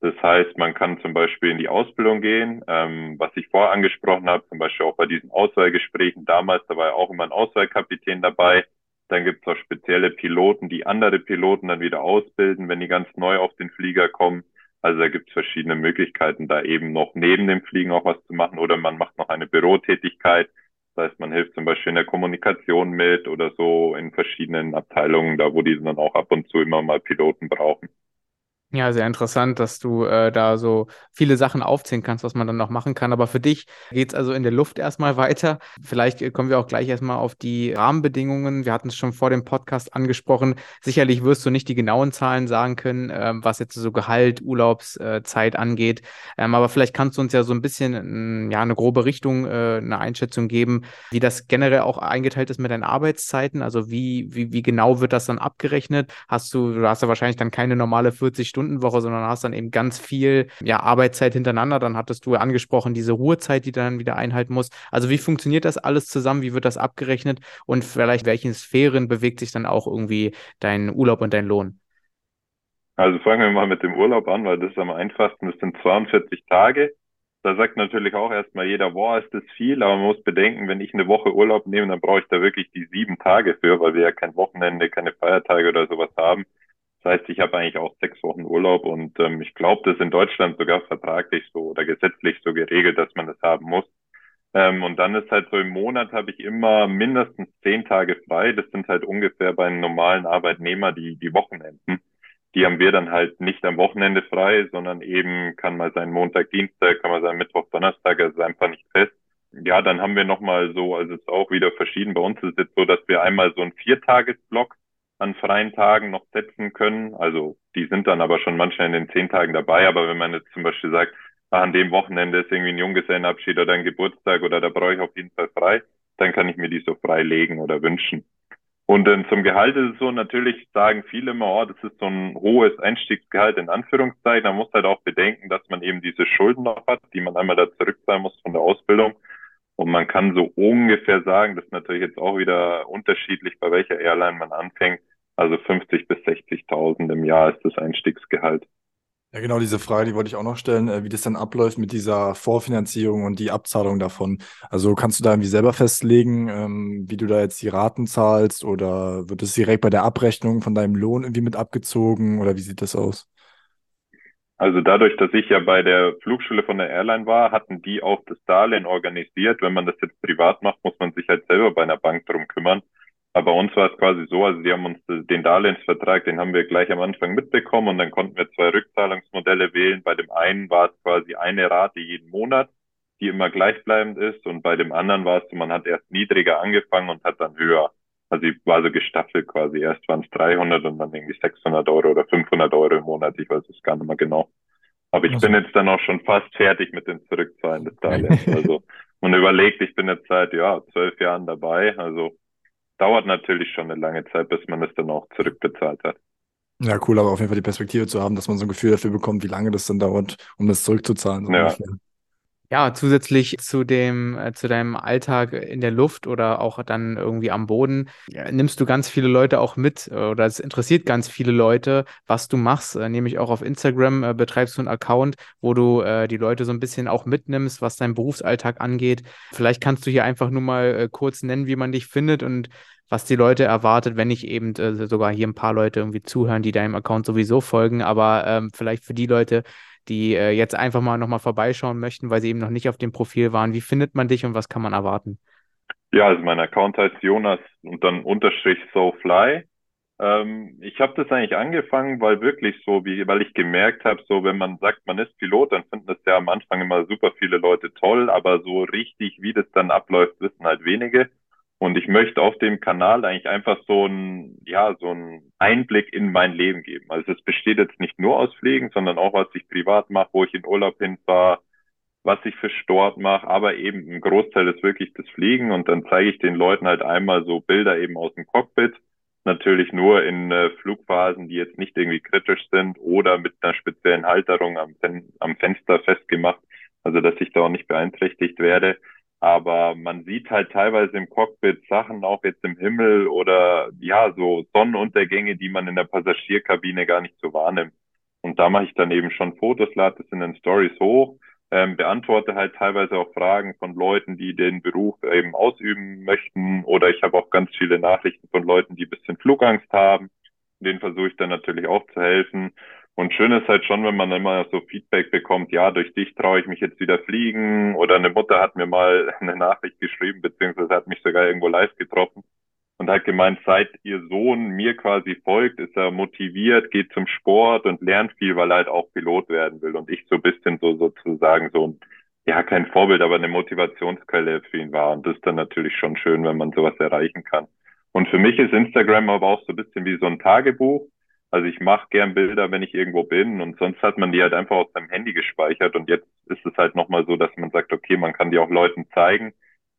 Das heißt, man kann zum Beispiel in die Ausbildung gehen, ähm, was ich vorher angesprochen habe, zum Beispiel auch bei diesen Auswahlgesprächen damals, da war ja auch immer ein Auswahlkapitän dabei. Dann gibt es auch spezielle Piloten, die andere Piloten dann wieder ausbilden, wenn die ganz neu auf den Flieger kommen. Also da gibt es verschiedene Möglichkeiten, da eben noch neben dem Fliegen auch was zu machen oder man macht noch eine Bürotätigkeit. Das heißt, man hilft zum Beispiel in der Kommunikation mit oder so in verschiedenen Abteilungen, da wo die dann auch ab und zu immer mal Piloten brauchen. Ja, sehr interessant, dass du äh, da so viele Sachen aufzählen kannst, was man dann noch machen kann. Aber für dich geht es also in der Luft erstmal <laughs> weiter. Vielleicht äh, kommen wir auch gleich erstmal auf die Rahmenbedingungen. Wir hatten es schon vor dem Podcast angesprochen. Sicherlich wirst du nicht die genauen Zahlen sagen können, äh, was jetzt so Gehalt, Urlaubszeit angeht. Ähm, aber vielleicht kannst du uns ja so ein bisschen ja, eine grobe Richtung, äh, eine Einschätzung geben, wie das generell auch eingeteilt ist mit deinen Arbeitszeiten. Also wie, wie, wie genau wird das dann abgerechnet? Hast du, du hast ja wahrscheinlich dann keine normale 40 Stunden Stunden-Woche, sondern hast dann eben ganz viel ja, Arbeitszeit hintereinander. Dann hattest du angesprochen, diese Ruhezeit, die dann wieder einhalten musst. Also wie funktioniert das alles zusammen? Wie wird das abgerechnet? Und vielleicht welchen Sphären bewegt sich dann auch irgendwie dein Urlaub und dein Lohn? Also fangen wir mal mit dem Urlaub an, weil das ist am einfachsten. Das sind 42 Tage. Da sagt natürlich auch erstmal jeder, boah, ist das viel, aber man muss bedenken, wenn ich eine Woche Urlaub nehme, dann brauche ich da wirklich die sieben Tage für, weil wir ja kein Wochenende, keine Feiertage oder sowas haben. Das heißt, ich habe eigentlich auch sechs Wochen Urlaub und ähm, ich glaube, das ist in Deutschland sogar vertraglich so oder gesetzlich so geregelt, dass man das haben muss. Ähm, und dann ist halt so im Monat habe ich immer mindestens zehn Tage frei. Das sind halt ungefähr bei einem normalen Arbeitnehmer die, die Wochenenden. Die haben wir dann halt nicht am Wochenende frei, sondern eben kann mal sein Montag, Dienstag, kann mal sein Mittwoch, Donnerstag, also einfach nicht fest. Ja, dann haben wir nochmal so, also es ist auch wieder verschieden. Bei uns ist es jetzt so, dass wir einmal so einen Viertagesblock an freien Tagen noch setzen können. Also die sind dann aber schon manchmal in den zehn Tagen dabei. Aber wenn man jetzt zum Beispiel sagt, ach, an dem Wochenende ist irgendwie ein Junggesellenabschied oder ein Geburtstag oder da brauche ich auf jeden Fall frei, dann kann ich mir die so frei legen oder wünschen. Und ähm, zum Gehalt ist es so, natürlich sagen viele immer, oh, das ist so ein hohes Einstiegsgehalt in Anführungszeichen. Man muss halt auch bedenken, dass man eben diese Schulden noch hat, die man einmal da zurückzahlen muss von der Ausbildung. Und man kann so ungefähr sagen, das ist natürlich jetzt auch wieder unterschiedlich, bei welcher Airline man anfängt. Also 50 bis 60.000 im Jahr ist das Einstiegsgehalt. Ja, genau diese Frage, die wollte ich auch noch stellen, äh, wie das dann abläuft mit dieser Vorfinanzierung und die Abzahlung davon. Also kannst du da irgendwie selber festlegen, ähm, wie du da jetzt die Raten zahlst oder wird es direkt bei der Abrechnung von deinem Lohn irgendwie mit abgezogen oder wie sieht das aus? Also dadurch, dass ich ja bei der Flugschule von der Airline war, hatten die auch das Darlehen organisiert. Wenn man das jetzt privat macht, muss man sich halt selber bei einer Bank drum kümmern. Aber bei uns war es quasi so, also die haben uns den Darlehensvertrag, den haben wir gleich am Anfang mitbekommen und dann konnten wir zwei Rückzahlungsmodelle wählen. Bei dem einen war es quasi eine Rate jeden Monat, die immer gleichbleibend ist und bei dem anderen war es so, man hat erst niedriger angefangen und hat dann höher. Also ich war so gestaffelt quasi. Erst waren es 300 und dann irgendwie 600 Euro oder 500 Euro im Monat. Ich weiß es gar nicht mehr genau. Aber ich also. bin jetzt dann auch schon fast fertig mit dem Zurückzahlen des <laughs> Darlehens. Also man überlegt, ich bin jetzt seit ja zwölf Jahren dabei. Also dauert natürlich schon eine lange Zeit, bis man es dann auch zurückbezahlt hat. Ja, cool, aber auf jeden Fall die Perspektive zu haben, dass man so ein Gefühl dafür bekommt, wie lange das dann dauert, um das zurückzuzahlen. So ja. Ungefähr. Ja, zusätzlich zu dem, äh, zu deinem Alltag in der Luft oder auch dann irgendwie am Boden, ja, nimmst du ganz viele Leute auch mit oder es interessiert ganz viele Leute, was du machst. Äh, nämlich auch auf Instagram äh, betreibst du einen Account, wo du äh, die Leute so ein bisschen auch mitnimmst, was deinen Berufsalltag angeht. Vielleicht kannst du hier einfach nur mal äh, kurz nennen, wie man dich findet und was die Leute erwartet, wenn nicht eben äh, sogar hier ein paar Leute irgendwie zuhören, die deinem Account sowieso folgen, aber ähm, vielleicht für die Leute, die äh, jetzt einfach mal nochmal vorbeischauen möchten, weil sie eben noch nicht auf dem Profil waren. Wie findet man dich und was kann man erwarten? Ja, also mein Account heißt Jonas und dann Unterstrich SoFly. Ähm, ich habe das eigentlich angefangen, weil wirklich so, wie, weil ich gemerkt habe, so wenn man sagt, man ist Pilot, dann finden das ja am Anfang immer super viele Leute toll, aber so richtig, wie das dann abläuft, wissen halt wenige. Und ich möchte auf dem Kanal eigentlich einfach so ein, ja, so ein Einblick in mein Leben geben. Also es besteht jetzt nicht nur aus Pflegen, sondern auch, was ich privat mache, wo ich in Urlaub hinfahre, was ich für Sport mache, aber eben ein Großteil ist wirklich das Fliegen und dann zeige ich den Leuten halt einmal so Bilder eben aus dem Cockpit, natürlich nur in äh, Flugphasen, die jetzt nicht irgendwie kritisch sind oder mit einer speziellen Halterung am, Fen am Fenster festgemacht, also dass ich da auch nicht beeinträchtigt werde. Aber man sieht halt teilweise im Cockpit Sachen auch jetzt im Himmel oder ja, so Sonnenuntergänge, die man in der Passagierkabine gar nicht so wahrnimmt. Und da mache ich dann eben schon Fotos, lade das in den Stories hoch, ähm, beantworte halt teilweise auch Fragen von Leuten, die den Beruf eben ausüben möchten. Oder ich habe auch ganz viele Nachrichten von Leuten, die ein bisschen Flugangst haben. Denen versuche ich dann natürlich auch zu helfen. Und schön ist halt schon, wenn man immer so Feedback bekommt, ja, durch dich traue ich mich jetzt wieder fliegen. Oder eine Mutter hat mir mal <laughs> eine Nachricht geschrieben, beziehungsweise hat mich sogar irgendwo live getroffen und hat gemeint, seit ihr Sohn mir quasi folgt, ist er motiviert, geht zum Sport und lernt viel, weil er halt auch Pilot werden will. Und ich so bisschen so sozusagen so ein, ja, kein Vorbild, aber eine Motivationsquelle für ihn war. Und das ist dann natürlich schon schön, wenn man sowas erreichen kann. Und für mich ist Instagram aber auch so ein bisschen wie so ein Tagebuch also ich mache gern Bilder, wenn ich irgendwo bin und sonst hat man die halt einfach aus seinem Handy gespeichert und jetzt ist es halt nochmal so, dass man sagt, okay, man kann die auch Leuten zeigen,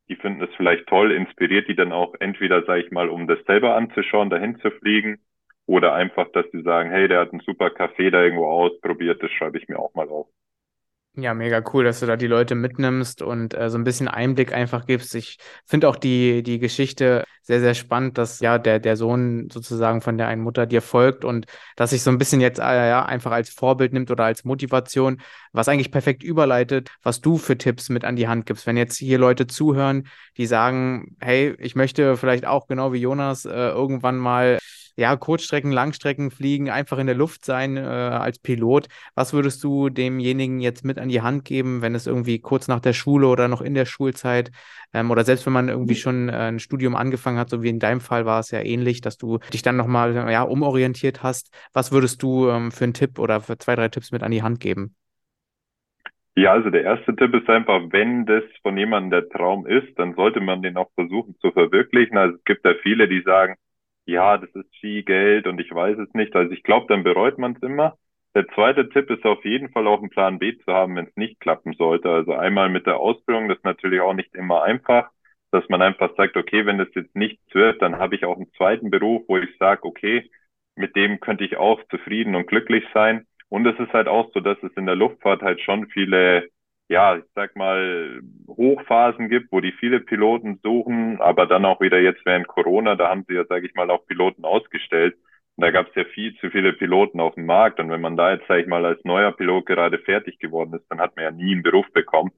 die finden es vielleicht toll, inspiriert die dann auch entweder, sage ich mal, um das selber anzuschauen, dahin zu fliegen oder einfach, dass sie sagen, hey, der hat einen super Café da irgendwo ausprobiert, das schreibe ich mir auch mal auf. Ja, mega cool, dass du da die Leute mitnimmst und äh, so ein bisschen Einblick einfach gibst. Ich finde auch die, die Geschichte sehr, sehr spannend, dass ja der, der Sohn sozusagen von der einen Mutter dir folgt und dass sich so ein bisschen jetzt äh, ja, einfach als Vorbild nimmt oder als Motivation, was eigentlich perfekt überleitet, was du für Tipps mit an die Hand gibst. Wenn jetzt hier Leute zuhören, die sagen, hey, ich möchte vielleicht auch genau wie Jonas äh, irgendwann mal ja, Kurzstrecken, Langstrecken fliegen, einfach in der Luft sein äh, als Pilot. Was würdest du demjenigen jetzt mit an die Hand geben, wenn es irgendwie kurz nach der Schule oder noch in der Schulzeit ähm, oder selbst wenn man irgendwie mhm. schon äh, ein Studium angefangen hat, so wie in deinem Fall war es ja ähnlich, dass du dich dann nochmal ja, umorientiert hast. Was würdest du ähm, für einen Tipp oder für zwei, drei Tipps mit an die Hand geben? Ja, also der erste Tipp ist einfach, wenn das von jemandem der Traum ist, dann sollte man den auch versuchen zu verwirklichen. Also es gibt ja viele, die sagen, ja, das ist viel Geld und ich weiß es nicht. Also ich glaube, dann bereut man es immer. Der zweite Tipp ist auf jeden Fall auch einen Plan B zu haben, wenn es nicht klappen sollte. Also einmal mit der Ausbildung, das ist natürlich auch nicht immer einfach. dass man einfach sagt, okay, wenn das jetzt nichts wird, dann habe ich auch einen zweiten Beruf, wo ich sage, okay, mit dem könnte ich auch zufrieden und glücklich sein. Und es ist halt auch so, dass es in der Luftfahrt halt schon viele, ja, ich sag mal, Hochphasen gibt, wo die viele Piloten suchen, aber dann auch wieder jetzt während Corona, da haben sie ja, sage ich mal, auch Piloten ausgestellt. Und da gab es ja viel zu viele Piloten auf dem Markt. Und wenn man da jetzt, sage ich mal, als neuer Pilot gerade fertig geworden ist, dann hat man ja nie einen Beruf bekommen.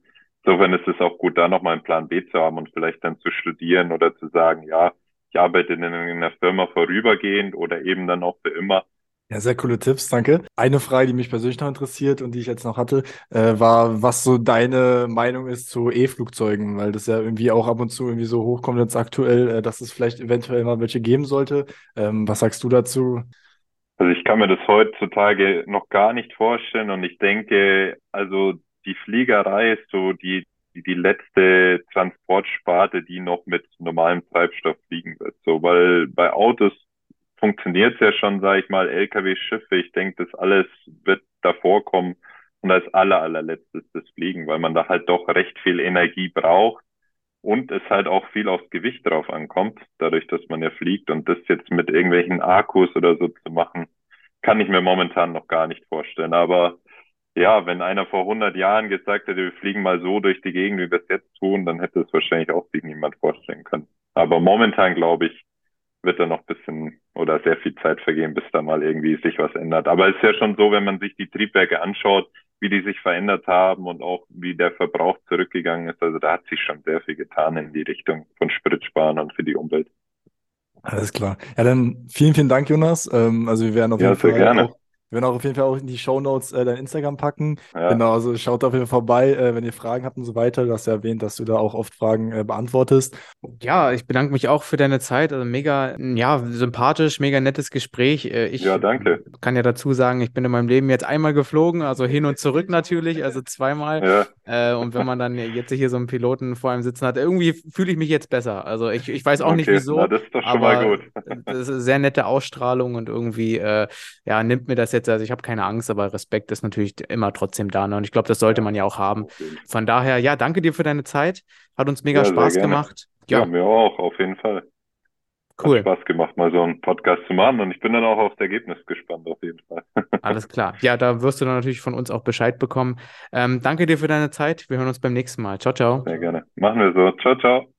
Insofern ist es auch gut, da nochmal einen Plan B zu haben und vielleicht dann zu studieren oder zu sagen, ja, ich arbeite in einer Firma vorübergehend oder eben dann auch für immer. Ja, sehr coole Tipps, danke. Eine Frage, die mich persönlich noch interessiert und die ich jetzt noch hatte, äh, war, was so deine Meinung ist zu E-Flugzeugen, weil das ja irgendwie auch ab und zu irgendwie so hochkommt jetzt aktuell, äh, dass es vielleicht eventuell mal welche geben sollte. Ähm, was sagst du dazu? Also ich kann mir das heutzutage noch gar nicht vorstellen und ich denke, also die Fliegerei ist so die, die, die letzte Transportsparte, die noch mit normalem Treibstoff fliegen wird. So, weil bei Autos funktioniert es ja schon, sage ich mal, LKW, Schiffe. Ich denke, das alles wird davor kommen und als aller, allerletztes das Fliegen, weil man da halt doch recht viel Energie braucht und es halt auch viel aufs Gewicht drauf ankommt, dadurch, dass man ja fliegt und das jetzt mit irgendwelchen Akkus oder so zu machen, kann ich mir momentan noch gar nicht vorstellen. Aber ja, wenn einer vor 100 Jahren gesagt hätte, wir fliegen mal so durch die Gegend, wie wir es jetzt tun, dann hätte es wahrscheinlich auch sich niemand vorstellen können. Aber momentan, glaube ich, wird da noch ein bisschen oder sehr viel Zeit vergehen, bis da mal irgendwie sich was ändert. Aber es ist ja schon so, wenn man sich die Triebwerke anschaut, wie die sich verändert haben und auch wie der Verbrauch zurückgegangen ist. Also da hat sich schon sehr viel getan in die Richtung von Spritsparen und für die Umwelt. Alles klar. Ja, dann vielen, vielen Dank, Jonas. Ähm, also wir werden auf jeden ja, Fall gerne. auch wir werden auch auf jeden Fall auch in die Show Notes äh, dein Instagram packen. Ja. Genau, also schaut auf jeden Fall vorbei, äh, wenn ihr Fragen habt und so weiter. Du hast ja erwähnt, dass du da auch oft Fragen äh, beantwortest. Ja, ich bedanke mich auch für deine Zeit. Also mega, ja, sympathisch, mega nettes Gespräch. Äh, ich ja, danke. kann ja dazu sagen, ich bin in meinem Leben jetzt einmal geflogen, also hin und zurück natürlich, also zweimal. Ja. Äh, und wenn man dann jetzt hier so einen Piloten vor einem sitzen hat, irgendwie fühle ich mich jetzt besser. Also ich, ich weiß auch okay. nicht wieso. Na, das ist doch schon mal gut. das ist eine sehr nette Ausstrahlung und irgendwie, äh, ja, nimmt mir das jetzt, also ich habe keine Angst, aber Respekt ist natürlich immer trotzdem da. Ne? Und ich glaube, das sollte man ja auch haben. Von daher, ja, danke dir für deine Zeit. Hat uns mega ja, Spaß gemacht. Ja. ja, mir auch, auf jeden Fall. Cool. Hat Spaß gemacht, mal so einen Podcast zu machen und ich bin dann auch aufs Ergebnis gespannt, auf jeden Fall. <laughs> Alles klar. Ja, da wirst du dann natürlich von uns auch Bescheid bekommen. Ähm, danke dir für deine Zeit. Wir hören uns beim nächsten Mal. Ciao, ciao. Sehr gerne. Machen wir so. Ciao, ciao.